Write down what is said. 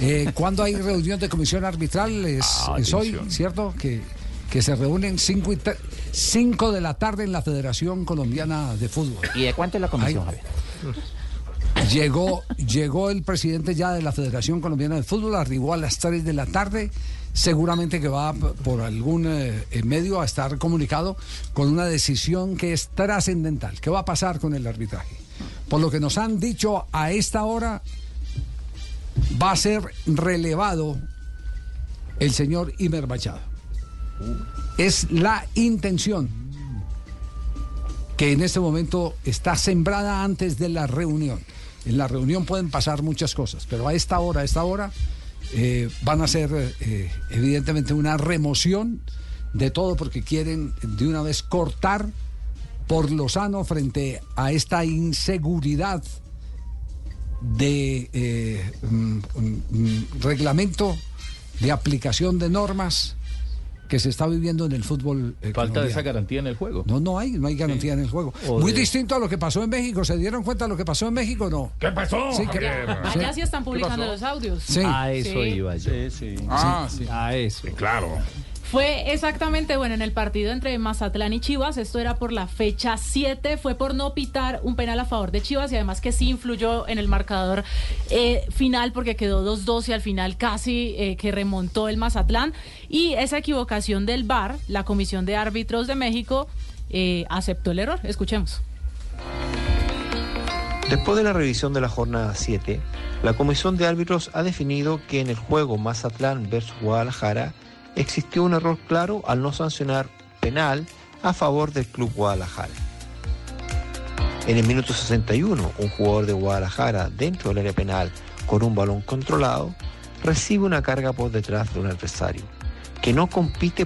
Eh, ¿Cuándo hay reunión de comisión arbitral? Es, Ah, es hoy. ¿cierto? Que, que se reúnen 5 de la tarde en la Federación Colombiana de Fútbol. ¿Y de cuánto es la comisión, Ay. Llegó, llegó el presidente ya de la Federación Colombiana de Fútbol, arribó a las 3 de la tarde. Seguramente que va por algún eh, medio a estar comunicado con una decisión que es trascendental. ¿Qué va a pasar con el arbitraje? Por lo que nos han dicho a esta hora, va a ser relevado el señor Imer Machado. Es la intención que en este momento está sembrada antes de la reunión. En la reunión pueden pasar muchas cosas, pero a esta hora, a esta hora, eh, van a ser eh, evidentemente una remoción de todo porque quieren de una vez cortar por lo sano frente a esta inseguridad de eh, mm, mm, reglamento, de aplicación de normas que se está viviendo en el fútbol. eh, Falta de esa garantía en el juego. No, no hay, no hay garantía en el juego. O Muy de- distinto a lo que pasó en México. ¿Se dieron cuenta de lo que pasó en México no? ¿Qué pasó? Sí, que- sí. Allá sí están publicando los audios. Sí. A eso Sí. iba yo. Ah, sí. A eso. Claro. Fue exactamente, bueno, en el partido entre Mazatlán y Chivas, esto era por la fecha 7, fue por no pitar un penal a favor de Chivas y además que sí influyó en el marcador eh, final porque quedó 2-2 y al final casi eh, que remontó el Mazatlán. Y esa equivocación del VAR, la Comisión de Árbitros de México, eh, aceptó el error. Escuchemos. Después de la revisión de la jornada 7, la Comisión de Árbitros ha definido que en el juego Mazatlán versus Guadalajara existió un error claro al no sancionar penal a favor del Club Guadalajara. En el minuto 61, un jugador de Guadalajara dentro del área penal con un balón controlado recibe una carga por detrás de un adversario que no compite